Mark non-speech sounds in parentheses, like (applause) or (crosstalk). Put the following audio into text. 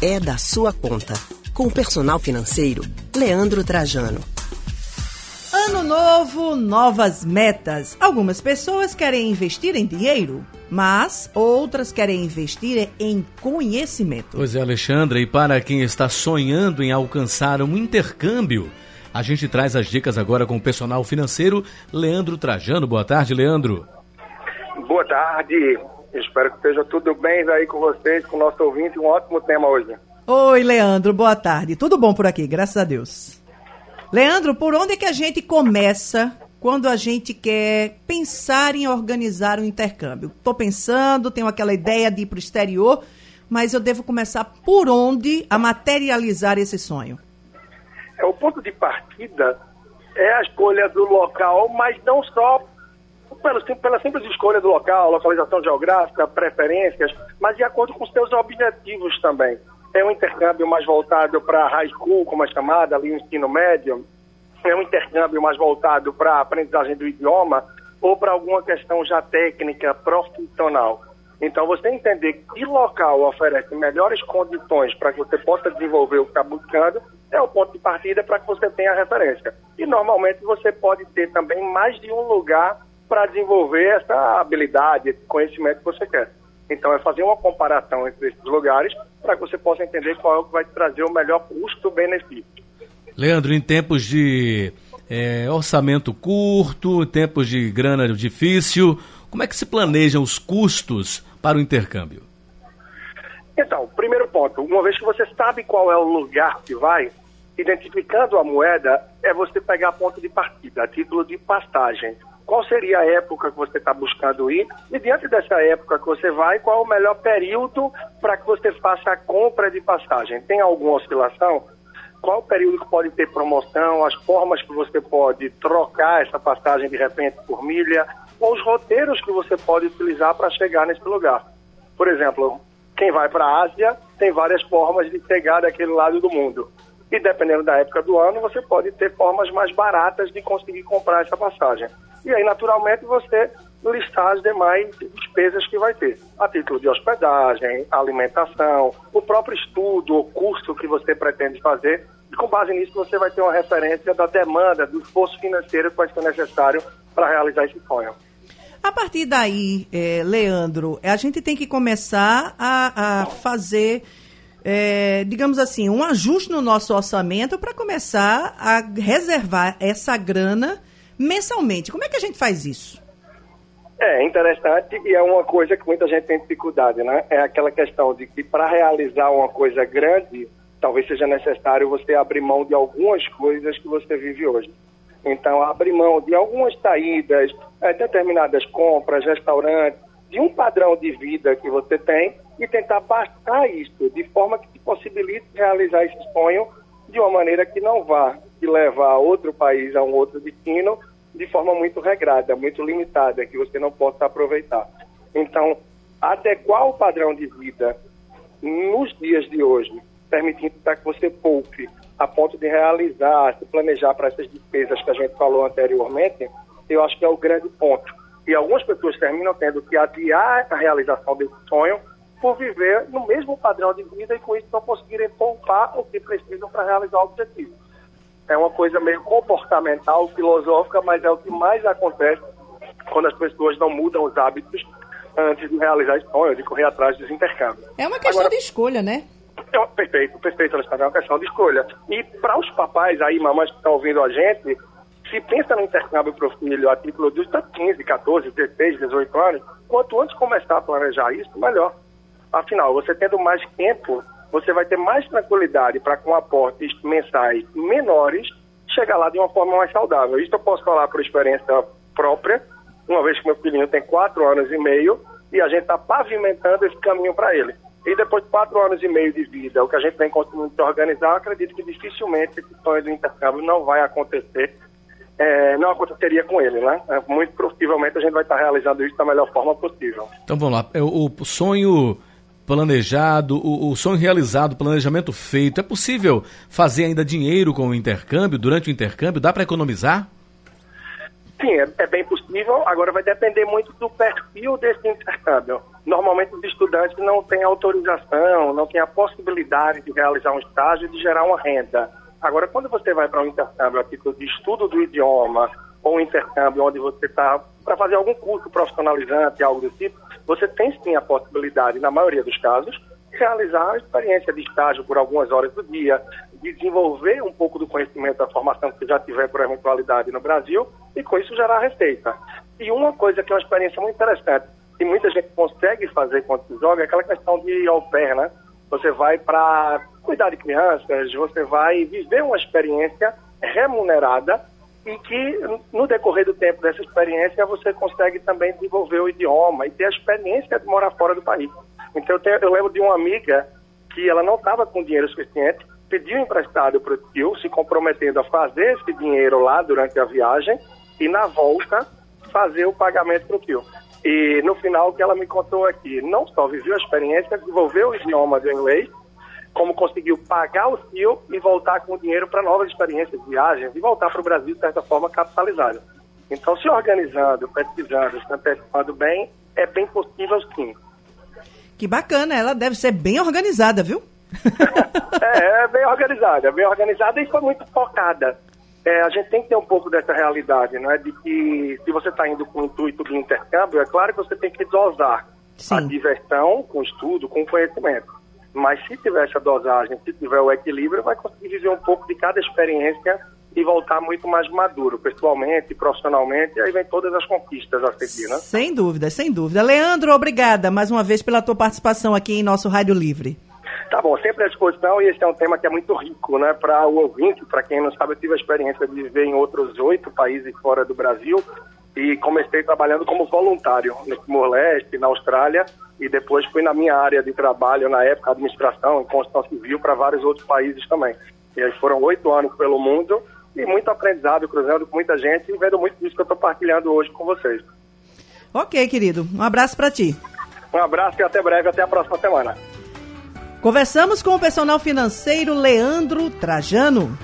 é da sua conta. Com o personal financeiro, Leandro Trajano. Ano novo, novas metas. Algumas pessoas querem investir em dinheiro, mas outras querem investir em conhecimento. Pois é, Alexandra, e para quem está sonhando em alcançar um intercâmbio, a gente traz as dicas agora com o personal financeiro Leandro Trajano. Boa tarde, Leandro. Boa tarde. Espero que esteja tudo bem aí com vocês, com o nosso ouvinte. Um ótimo tema hoje. Oi, Leandro. Boa tarde. Tudo bom por aqui, graças a Deus. Leandro, por onde é que a gente começa quando a gente quer pensar em organizar um intercâmbio? Estou pensando, tenho aquela ideia de ir para o exterior, mas eu devo começar por onde a materializar esse sonho? É, o ponto de partida é a escolha do local, mas não só pela, pela simples escolha do local, localização geográfica, preferências, mas de acordo com seus objetivos também. É um intercâmbio mais voltado para high school, como é chamada, ali ensino médio. É um intercâmbio mais voltado para a aprendizagem do idioma ou para alguma questão já técnica, profissional. Então, você entender que local oferece melhores condições para que você possa desenvolver o que está buscando é o ponto de partida para que você tenha referência. E, normalmente, você pode ter também mais de um lugar para desenvolver essa habilidade, esse conhecimento que você quer. Então, é fazer uma comparação entre esses lugares para que você possa entender qual é o que vai te trazer o melhor custo-benefício. Leandro, em tempos de é, orçamento curto, tempos de grana difícil, como é que se planejam os custos para o intercâmbio? Então, primeiro ponto, uma vez que você sabe qual é o lugar que vai, identificando a moeda, é você pegar ponto de partida, a título de passagem. Qual seria a época que você está buscando ir? E diante dessa época que você vai, qual é o melhor período para que você faça a compra de passagem? Tem alguma oscilação? Qual o período que pode ter promoção? As formas que você pode trocar essa passagem de repente por milha? Ou os roteiros que você pode utilizar para chegar nesse lugar? Por exemplo, quem vai para a Ásia tem várias formas de chegar daquele lado do mundo. E dependendo da época do ano, você pode ter formas mais baratas de conseguir comprar essa passagem. E aí, naturalmente, você listar as demais despesas que vai ter. A título de hospedagem, alimentação, o próprio estudo, o curso que você pretende fazer. E com base nisso, você vai ter uma referência da demanda, do esforço financeiro que vai ser necessário para realizar esse sonho. A partir daí, é, Leandro, a gente tem que começar a, a fazer, é, digamos assim, um ajuste no nosso orçamento para começar a reservar essa grana mensalmente. Como é que a gente faz isso? É interessante e é uma coisa que muita gente tem dificuldade, né? É aquela questão de que para realizar uma coisa grande, talvez seja necessário você abrir mão de algumas coisas que você vive hoje. Então, abrir mão de algumas saídas, é, determinadas compras, restaurantes, de um padrão de vida que você tem e tentar bastar isso de forma que te possibilite realizar esse sonho de uma maneira que não vá te levar a outro país, a um outro destino, de forma muito regrada, muito limitada, que você não possa aproveitar. Então, adequar o padrão de vida nos dias de hoje, permitindo que você poupe a ponto de realizar, se planejar para essas despesas que a gente falou anteriormente, eu acho que é o grande ponto. E algumas pessoas terminam tendo que adiar a realização desse sonho por viver no mesmo padrão de vida e com isso não conseguirem poupar o que precisam para realizar o objetivo. É uma coisa meio comportamental, filosófica, mas é o que mais acontece quando as pessoas não mudam os hábitos antes de realizar esse sonho, de correr atrás dos intercâmbios. É uma questão Agora, de escolha, né? É, perfeito, perfeito, Alexandre, é uma questão de escolha. E para os papais aí, mamães que estão ouvindo a gente, se pensa no intercâmbio para o filho a título de 15, 14, 16, 18 anos, quanto antes começar a planejar isso, melhor. Afinal, você tendo mais tempo, você vai ter mais tranquilidade para com aportes mensais menores chegar lá de uma forma mais saudável. Isso eu posso falar por experiência própria, uma vez que meu filhinho tem quatro anos e meio e a gente está pavimentando esse caminho para ele. E depois de quatro anos e meio de vida, o que a gente vem conseguindo se organizar, acredito que dificilmente esse sonho do intercâmbio não vai acontecer, é, não aconteceria com ele, né? É, muito possivelmente a gente vai estar realizando isso da melhor forma possível. Então vamos lá, é, o sonho planejado, o, o sonho realizado, o planejamento feito, é possível fazer ainda dinheiro com o intercâmbio, durante o intercâmbio? Dá para economizar? Sim, é, é, bem possível agora vai depender muito do perfil desse intercâmbio. Normalmente os estudantes não têm autorização, não têm a possibilidade de realizar um estágio e de gerar uma renda. Agora, quando você vai para um intercâmbio a título de estudo do idioma, ou um intercâmbio onde você está para fazer algum curso profissionalizante, algo do tipo, você tem sim a possibilidade, na maioria dos casos, realizar a experiência de estágio por algumas horas do dia, de desenvolver um pouco do conhecimento da formação que já tiver por eventualidade no Brasil e com isso gerar receita. E uma coisa que é uma experiência muito interessante, que muita gente consegue fazer quando se joga, é aquela questão de au pair, né? Você vai para cuidar de crianças, você vai viver uma experiência remunerada e que no decorrer do tempo dessa experiência você consegue também desenvolver o idioma e ter a experiência de morar fora do país. Então eu, tenho, eu lembro de uma amiga que ela não estava com dinheiro suficiente, pediu emprestado para o tio, se comprometendo a fazer esse dinheiro lá durante a viagem e na volta fazer o pagamento para o tio. E no final o que ela me contou aqui, não só viveu a experiência, desenvolveu o idioma do inglês, como conseguiu pagar o tio e voltar com o dinheiro para novas experiências viagens e voltar para o Brasil de certa forma capitalizado. Então, se organizando, pesquisando, se antecipando bem, é bem possível sim. Que bacana, ela deve ser bem organizada, viu? (laughs) é, é bem organizada, bem organizada e foi muito focada. É, a gente tem que ter um pouco dessa realidade, não é? De que se você está indo com o intuito de intercâmbio, é claro que você tem que dosar Sim. a diversão com o estudo, com o conhecimento. Mas se tiver essa dosagem, se tiver o equilíbrio, vai conseguir viver um pouco de cada experiência e voltar muito mais maduro, pessoalmente, profissionalmente, e aí vem todas as conquistas a seguir, né? Sem dúvida, sem dúvida. Leandro, obrigada mais uma vez pela tua participação aqui em nosso Rádio Livre. Tá bom, sempre à disposição e esse é um tema que é muito rico, né? Para o ouvinte, para quem não sabe, eu tive a experiência de viver em outros oito países fora do Brasil e comecei trabalhando como voluntário no Timor-Leste, na Austrália, e depois fui na minha área de trabalho, na época, administração, em construção civil, para vários outros países também. E aí foram oito anos pelo mundo e muito aprendizado, cruzando com muita gente e vendo muito disso que eu estou partilhando hoje com vocês. Ok, querido. Um abraço para ti. Um abraço e até breve, até a próxima semana. Conversamos com o personal financeiro Leandro Trajano.